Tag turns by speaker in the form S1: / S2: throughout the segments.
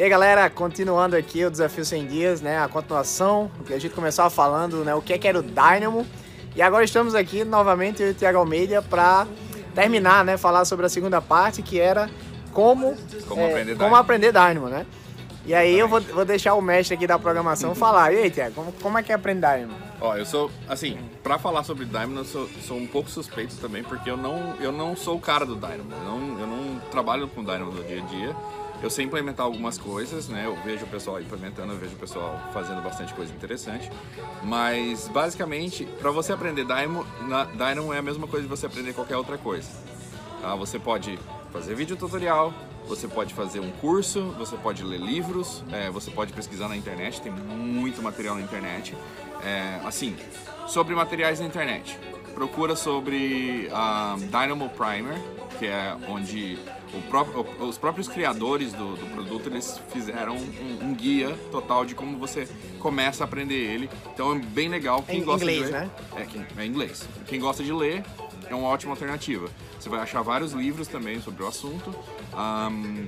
S1: E aí galera, continuando aqui o Desafio 100 Dias, né, a continuação, o que a gente começava falando, né, o que é que era o Dynamo. E agora estamos aqui novamente, eu e o Thiago Almeida, para terminar, né, falar sobre a segunda parte, que era como,
S2: Como
S1: é,
S2: aprender
S1: como
S2: Dynamo.
S1: aprender Dynamo, né. E aí eu vou, vou deixar o mestre aqui da programação falar. E aí, Thiago, como, como é que é aprender Dynamo?
S2: Ó, eu sou, assim, pra falar sobre Dynamo, eu sou, sou um pouco suspeito também, porque eu não, eu não sou o cara do Dynamo. Eu não, eu não trabalho com Dynamo no dia a dia. Eu sei implementar algumas coisas, né? Eu vejo o pessoal implementando, eu vejo o pessoal fazendo bastante coisa interessante. Mas, basicamente, para você aprender Dynamo, na, Dynamo é a mesma coisa de você aprender qualquer outra coisa. Tá? Você pode fazer vídeo tutorial, você pode fazer um curso, você pode ler livros, é, você pode pesquisar na internet, tem muito material na internet. É, assim, sobre materiais na internet, procura sobre a Dynamo Primer, que é onde próprio- os próprios criadores do, do produto eles fizeram um, um guia total de como você começa a aprender ele. Então é bem legal. Quem
S1: Em
S2: gosta
S1: inglês,
S2: de ler,
S1: né?
S2: é, quem, é inglês. Quem gosta de ler é uma ótima alternativa. Você vai achar vários livros também sobre o assunto. Ahn,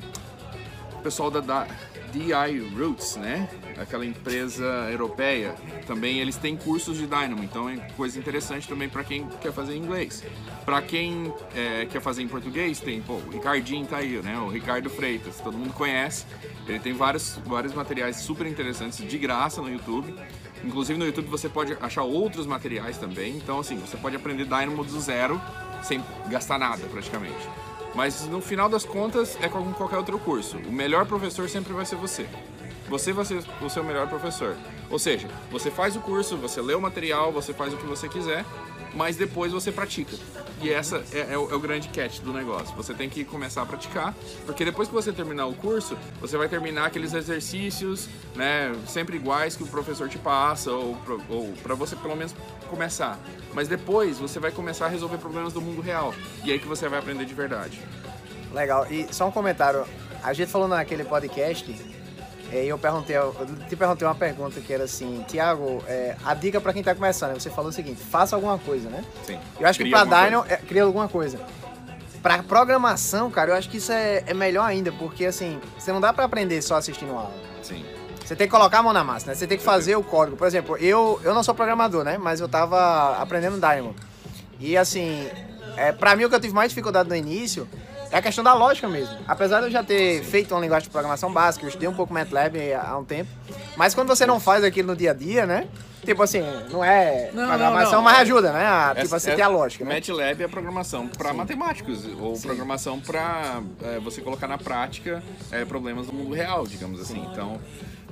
S2: o pessoal da, da DI Roots, né? Aquela empresa europeia, também eles têm cursos de Dynamo, então é coisa interessante também para quem quer fazer em inglês. Para quem é, quer fazer em português, tem, pô, o Ricardinho tá aí, né? O Ricardo Freitas, todo mundo conhece. Ele tem vários, vários materiais super interessantes de graça no YouTube. Inclusive no YouTube você pode achar outros materiais também. Então, assim, você pode aprender Dynamo do zero, sem gastar nada praticamente. Mas no final das contas é como qualquer outro curso. O melhor professor sempre vai ser você. Você vai ser o seu melhor professor. Ou seja, você faz o curso, você lê o material, você faz o que você quiser, mas depois você pratica. E essa é, é o, é o grande catch do negócio. Você tem que começar a praticar, porque depois que você terminar o curso, você vai terminar aqueles exercícios, né, sempre iguais que o professor te passa, ou, ou para você pelo menos começar. Mas depois você vai começar a resolver problemas do mundo real. E é aí que você vai aprender de verdade.
S1: Legal. E só um comentário. A gente falou naquele podcast, e eu perguntei, eu te perguntei uma pergunta que era assim, Tiago, a dica pra quem tá começando, você falou o seguinte, faça alguma coisa, né?
S2: Sim.
S1: Eu acho que
S2: Cria
S1: pra
S2: alguma
S1: Dynamo, é, cria alguma coisa. Pra programação, cara, eu acho que isso é, é melhor ainda, porque assim, você não dá pra aprender só assistindo aula.
S2: Sim.
S1: Você tem que colocar a mão na massa, né? Você tem que fazer o código. Por exemplo, eu, eu não sou programador, né? Mas eu tava aprendendo Dynamo. E assim, é, pra mim o que eu tive mais dificuldade no início é a questão da lógica mesmo. Apesar de eu já ter feito uma linguagem de programação básica, eu estudei um pouco MATLAB há um tempo. Mas quando você não faz aquilo no dia a dia, né? Tipo assim, não é
S2: Não,
S1: programação,
S2: não, não.
S1: mas ajuda, né? A, tipo assim,
S2: é-
S1: ter a lógica, né?
S2: MATLAB é programação para
S1: Sim.
S2: matemáticos ou programação para você colocar na prática é, problemas do mundo real, digamos assim. Então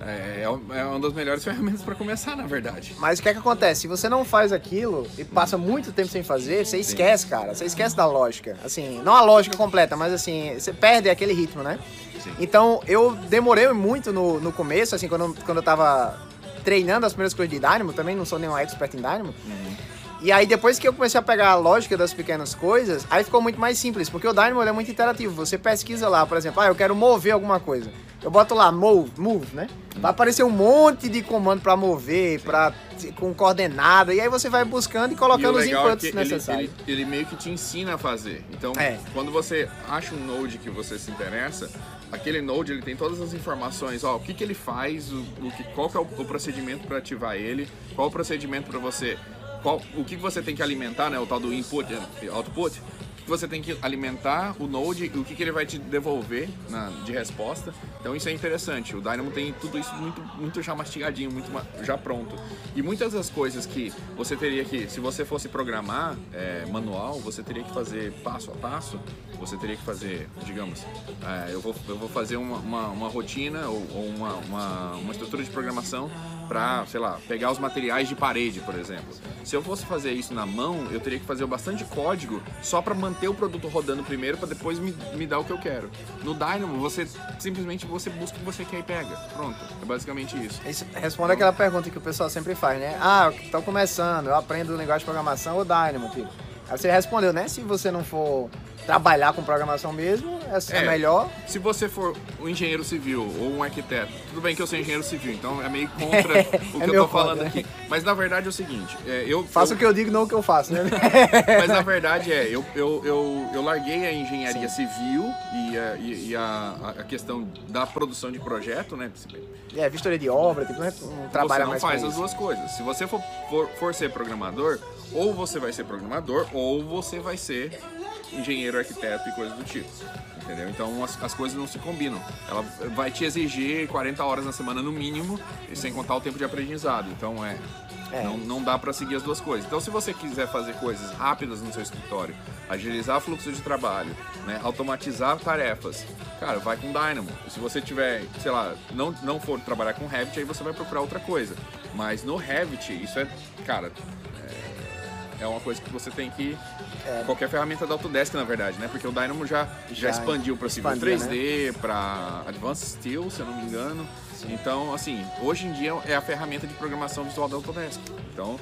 S2: é, é uma das melhores ferramentas para começar, na verdade.
S1: Mas o que é que acontece? Se você não faz aquilo e passa muito tempo sem fazer, você esquece, cara. Você esquece da lógica. Assim, não a lógica completa, mas assim, você perde aquele ritmo, né?
S2: Sim.
S1: Então, eu demorei muito no, no começo, assim, quando, quando eu tava treinando as primeiras coisas de Dynamo, também não sou nenhum expert em Dynamo. E aí, depois que eu comecei a pegar a lógica das pequenas coisas, aí ficou muito mais simples, porque o Dynamo é muito interativo. Você pesquisa lá, por exemplo, ah, eu quero mover alguma coisa. Eu boto lá move, move, né? Vai aparecer um monte de comando pra mover, pra, com coordenada, e aí você vai buscando e
S2: E
S1: colocando os
S2: legal é
S1: inputs
S2: ele,
S1: necessários.
S2: ele, ele meio que te ensina a fazer. Então,
S1: É.
S2: quando você acha um node que você se interessa, aquele node ele tem todas as informações, ó, o que, que ele faz, o, o que, qual que é o, o procedimento para ativar ele, qual o procedimento para você, qual, o que, que você tem que alimentar, né, o tal do input e output, você tem que alimentar o node e o que, que ele vai te devolver na- de resposta. Então isso é interessante. O Dynamo tem tudo isso muito, muito já mastigadinho, muito já pronto. E muitas das coisas que você teria que, se você fosse programar é, manual, você teria que fazer passo a passo. Você teria que fazer, digamos, é, eu, vou, eu vou fazer uma, uma, uma rotina ou, ou uma, uma, uma estrutura de programação para, sei lá, pegar os materiais de parede, por exemplo. Se eu fosse fazer isso na mão, eu teria que fazer bastante código só para manter o produto rodando primeiro para depois me, me dar o que eu quero. No Dynamo, você simplesmente você busca o que você quer e pega. Pronto. É basicamente isso.
S1: Isso responde aquela pergunta que o pessoal sempre faz, né? Ah, eu tô começando, eu aprendo linguagem de programação ou Dynamo, tipo. Aí você respondeu, né? Se você não for trabalhar com programação mesmo, é, é,
S2: é
S1: melhor.
S2: Se você for um engenheiro civil ou um arquiteto, tudo bem que eu sou engenheiro civil, então é meio contra o que é eu tô falando aqui. Mas na verdade é o seguinte, é, eu...
S1: Faço
S2: eu...
S1: o que eu digo, não o que eu faço, né?
S2: Mas na verdade é, eu, eu, eu, eu larguei a engenharia Sim. civil e, a, e, a, a, questão da produção de projeto, né?
S1: É, vistoria de obra, tipo, não trabalha
S2: mais
S1: Você não
S2: faz as duas coisas. Se você for, for, for ser programador, ou você vai ser programador, ou você vai ser engenheiro, arquiteto e coisas do tipo. Entendeu? Então as, as coisas não se combinam. Ela vai te exigir 40 horas na semana no mínimo, sem contar o tempo de aprendizado. Então é. É. Não, não dá para seguir as duas coisas. Então, se você quiser fazer coisas rápidas no seu escritório, agilizar fluxo de trabalho, né, automatizar tarefas, cara, vai com Dynamo. Se você tiver, sei lá, não, não for trabalhar com Revit, aí você vai procurar outra coisa. Mas no Revit, isso é, cara, é uma coisa que você tem que. É. Qualquer ferramenta da Autodesk, na verdade, né? Porque o Dynamo já, já, já expandiu para Civil 3D, né? para Advanced Steel, se eu não me engano. Sim. Então, assim, hoje em dia é a ferramenta de programação visual da Autodesk. Então,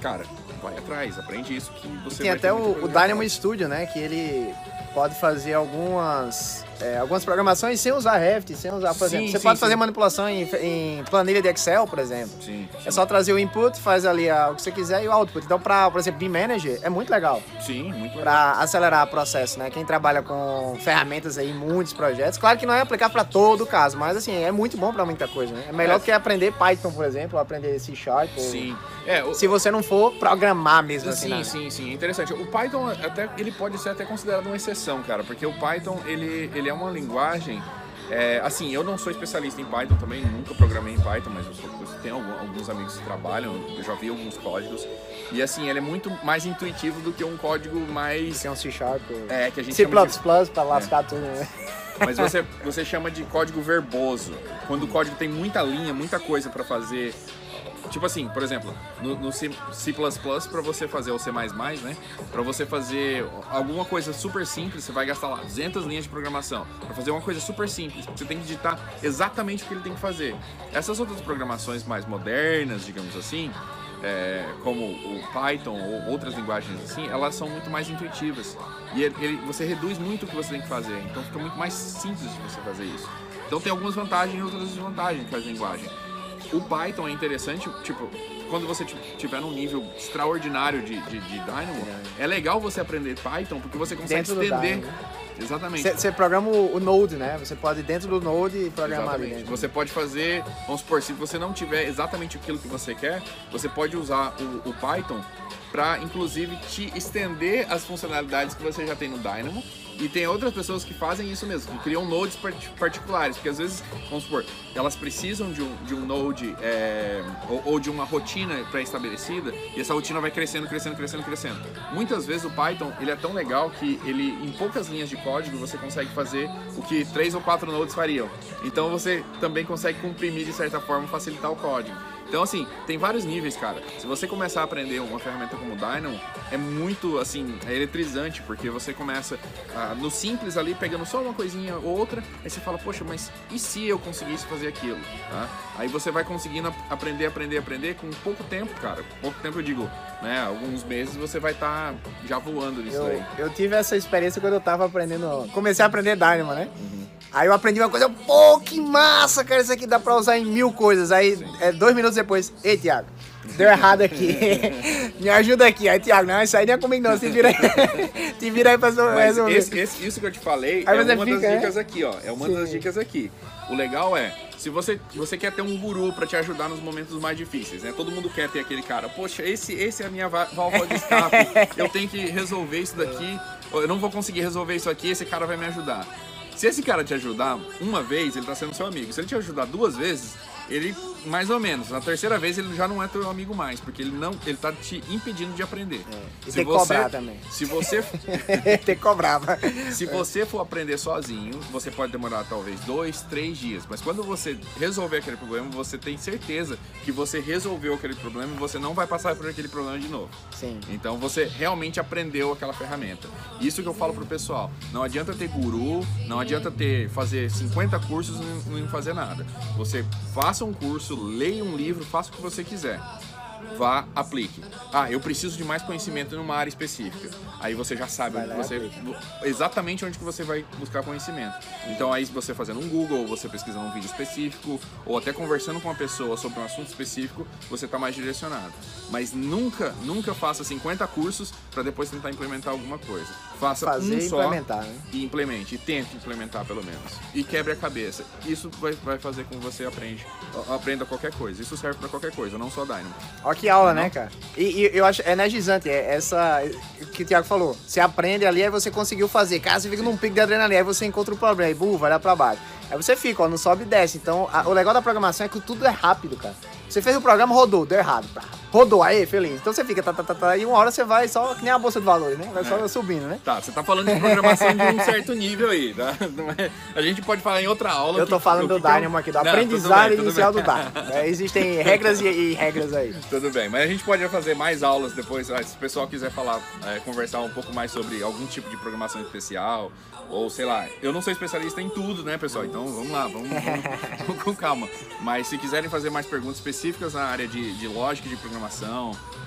S2: cara, vai atrás, aprende isso que você
S1: e Tem até o, o Dynamo Studio, né? Que ele pode fazer algumas é, algumas programações sem usar Revit, sem usar, por sim, exemplo, você sim, pode sim. fazer manipulação em, em, planilha de Excel, por exemplo.
S2: Sim,
S1: É só trazer o input, faz ali a, o que você quiser e o output. Então, para, por exemplo, BIM Manager é muito legal.
S2: Sim, muito legal.
S1: Para acelerar o processo, né? Quem trabalha com ferramentas aí, muitos projetos, claro que não é aplicar para todo o caso, mas assim, é muito bom para muita coisa, né? É melhor é. do que aprender Python, por exemplo, ou aprender C Sharp.
S2: Sim. É,
S1: o... Se você não for programar mesmo assim.
S2: Sim, né? sim, sim. Interessante. O Python até ele pode ser até considerado uma exceção, cara, porque o Python ele, ele é uma linguagem é, assim, eu não sou especialista em Python também, nunca programei em Python, mas eu, sou, eu tenho alguns amigos que trabalham, eu já vi alguns códigos. E assim, ele é muito mais intuitivo do que um código mais.
S1: Que é um C Sharp.
S2: É, que a gente
S1: C++
S2: de...
S1: pra lascar é. tudo, né?
S2: Mas você, você chama de código verboso. Quando o código tem muita linha, muita coisa para fazer, Tipo assim, por exemplo, no, no C, C++ para você fazer o C++, né? Para você fazer alguma coisa super simples, você vai gastar lá 200 linhas de programação. Para fazer uma coisa super simples, você tem que digitar exatamente o que ele tem que fazer. Essas outras programações mais modernas, digamos assim, é, como o Python ou outras linguagens assim, elas são muito mais intuitivas. E ele, você reduz muito o que você tem que fazer, então fica muito mais simples de você fazer isso. Então tem algumas vantagens e outras desvantagens com a linguagem. O Python é interessante, tipo, quando você tiver num nível extraordinário de, de, de Dynamo, é. é legal você aprender Python porque você consegue dentro estender. Né? Exatamente.
S1: Você programa o, o, Node, né? Você pode dentro do Node programar
S2: Exatamente. ali Você pode fazer, vamos supor, se você não tiver exatamente aquilo que você quer, você pode usar o, o Python para inclusive te estender as funcionalidades que você já tem no Dynamo e tem outras pessoas que fazem isso mesmo, que criam nodes particulares, porque às vezes, vamos supor, elas precisam de um, de um node é, ou, ou, de uma rotina pré-estabelecida e essa rotina vai crescendo, crescendo, crescendo, crescendo. Muitas vezes o Python ele é tão legal que ele, em poucas linhas de código, você consegue fazer o que três ou quatro nodes fariam. Então você também consegue comprimir de certa forma, facilitar o código. Então, assim, tem vários níveis, cara. Se você começar a aprender uma ferramenta como Dynamo, é muito, assim, é eletrizante, porque você começa ah, no simples ali, pegando só uma coisinha ou outra, aí você fala, poxa, mas e se eu conseguisse fazer aquilo? Tá? Aí você vai conseguindo aprender, aprender, aprender com pouco tempo, cara. Pouco tempo eu digo, né? Alguns meses você vai estar tá já voando nisso
S1: eu,
S2: aí.
S1: Eu tive essa experiência quando eu tava aprendendo. Comecei a aprender Dynamo, né? Uhum. Aí eu aprendi uma coisa, pô, que massa, cara, isso aqui dá pra usar em mil coisas. Aí, é, dois minutos depois, ei, Thiago, deu errado aqui. Me ajuda aqui. Aí, Thiago, não, isso aí não é comigo não, te vira aí, te vira aí pra resolver.
S2: Esse, esse, isso que eu te falei aí é uma fica, das dicas é? aqui, ó. É uma Sim. das dicas aqui. O legal é, se você, você quer ter um guru para te ajudar nos momentos mais difíceis, né? Todo mundo quer ter aquele cara, poxa, esse, esse é a minha válvula de escape, eu tenho que resolver isso daqui, eu não vou conseguir resolver isso aqui, esse cara vai me ajudar. Se esse cara te ajudar uma vez, ele tá sendo seu amigo. Se ele te ajudar duas vezes, ele mais ou menos. Na terceira vez ele já não é teu amigo mais, porque ele não, ele tá te impedindo de aprender.
S1: É. E se tem você, que cobrar também.
S2: Se você
S1: tem que cobrar.
S2: Se você for aprender sozinho, você pode demorar talvez dois, três dias. Mas quando você resolver aquele problema, você tem certeza que você resolveu aquele problema e você não vai passar por aquele problema de novo.
S1: Sim.
S2: Então você realmente aprendeu aquela ferramenta. Isso que eu falo pro pessoal. Não adianta ter guru, não adianta ter fazer 50 cursos e não fazer nada. Você faça um curso, leia um livro, faça o que você quiser. Vá, aplique. Ah, eu preciso de mais conhecimento numa área específica. Aí você já sabe onde você, exatamente onde que você vai buscar conhecimento. Então aí você fazendo um Google, ou você pesquisando um vídeo específico, ou até conversando com uma pessoa sobre um assunto específico, você está mais direcionado. Mas nunca, nunca faça 50 cursos para depois tentar implementar alguma coisa. Faça
S1: Fazer
S2: um
S1: e
S2: só
S1: implementar, né?
S2: e implemente, e tente implementar pelo menos. E quebre a cabeça. Isso vai, vai fazer com que você aprende, aprenda qualquer coisa. Isso serve para qualquer coisa, não só Dynamo.
S1: Olha que aula, né, cara? E, e eu acho energizante, é essa o que o Thiago falou. Você aprende ali, aí você conseguiu fazer. Cara, você fica num pico de adrenalina, aí você encontra o problema, aí, bu, vai lá pra baixo. Aí você fica, ó, não sobe e desce. Então, a- o legal da programação é que tudo é rápido, cara. Você fez o programa, rodou, deu errado. pá, Rodou, aí, feliz. Então você fica, tá, tá, tá, tá, e uma hora você vai só, que nem a bolsa de valores, né? Vai só subindo, né?
S2: Tá, você tá falando de programação de um certo nível aí, tá? É- A gente pode falar em outra aula.
S1: Eu
S2: que-
S1: tô falando
S2: o
S1: do
S2: que que é
S1: Dynamo aqui, do
S2: Não,
S1: aprendizado
S2: bem,
S1: inicial
S2: bem.
S1: do Dynamo. É, existem regras e, e regras aí.
S2: Tudo bem, mas a gente pode fazer mais aulas depois, ah, se o pessoal quiser falar, é, conversar um pouco mais sobre algum tipo de programação especial, ou sei lá, eu não sou especialista em tudo, né, pessoal? Então vamos lá, vamos, vamos- vamos com calma. Mas se quiserem fazer mais perguntas específicas na área de, de lógica de programação,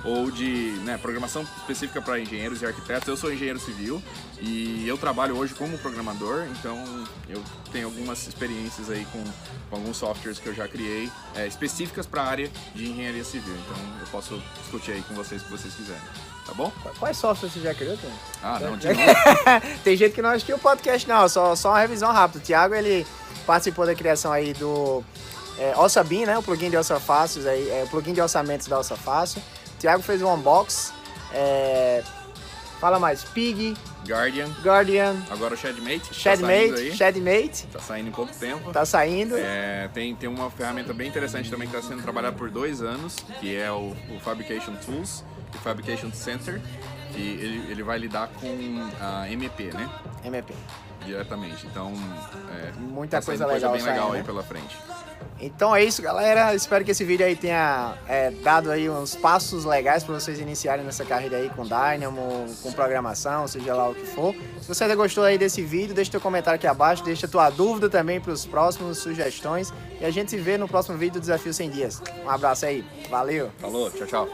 S2: ou de né, programação específica para engenheiros e arquitetos, eu sou engenheiro civil e eu trabalho hoje como programador, então eu tenho algumas experiências aí com, com alguns softwares que eu já criei é, específicas para a área de engenharia civil. Então eu posso discutir aí com vocês se vocês quiserem. Tá bom?
S1: Quais softwares você já criou, Tony?
S2: Ah, não, de novo.
S1: Tem gente que não assistiu o podcast, não. Só, só uma revisão rápida. O Thiago, ele participou da criação aí do é, Ossa Bean, né? O plugin de Ossa Fáceis aí, é, o plugin de orçamentos da Ossa Fácil. O Thiago fez um unbox. é, fala mais. Pig,
S2: Guardian,
S1: Guardian,
S2: agora o Shadmate. tá saindo
S1: Shadmate,
S2: aí.
S1: Shadmate.
S2: Tá saindo em pouco tempo.
S1: Tá saindo.
S2: É, tem, tem uma ferramenta bem interessante também que está sendo trabalhada por dois anos, que é o, o Fabrication Tools e Fabrication Center, que ele, ele vai lidar com a MP, né?
S1: MP.
S2: Diretamente. Então, é,
S1: Muita
S2: tá
S1: coisa legal
S2: bem legal
S1: saindo,
S2: aí
S1: né?
S2: pela frente.
S1: Então é isso, galera. Espero que esse vídeo aí tenha é, dado aí uns passos legais para vocês iniciarem nessa carreira aí com Dynamo, com programação, seja lá o que for. Se você ainda gostou aí desse vídeo, deixa teu comentário aqui abaixo, deixa tua dúvida também para os próximos, sugestões. E a gente se vê no próximo vídeo do Desafio 100 Dias. Um abraço aí. Valeu!
S2: Falou, tchau, tchau.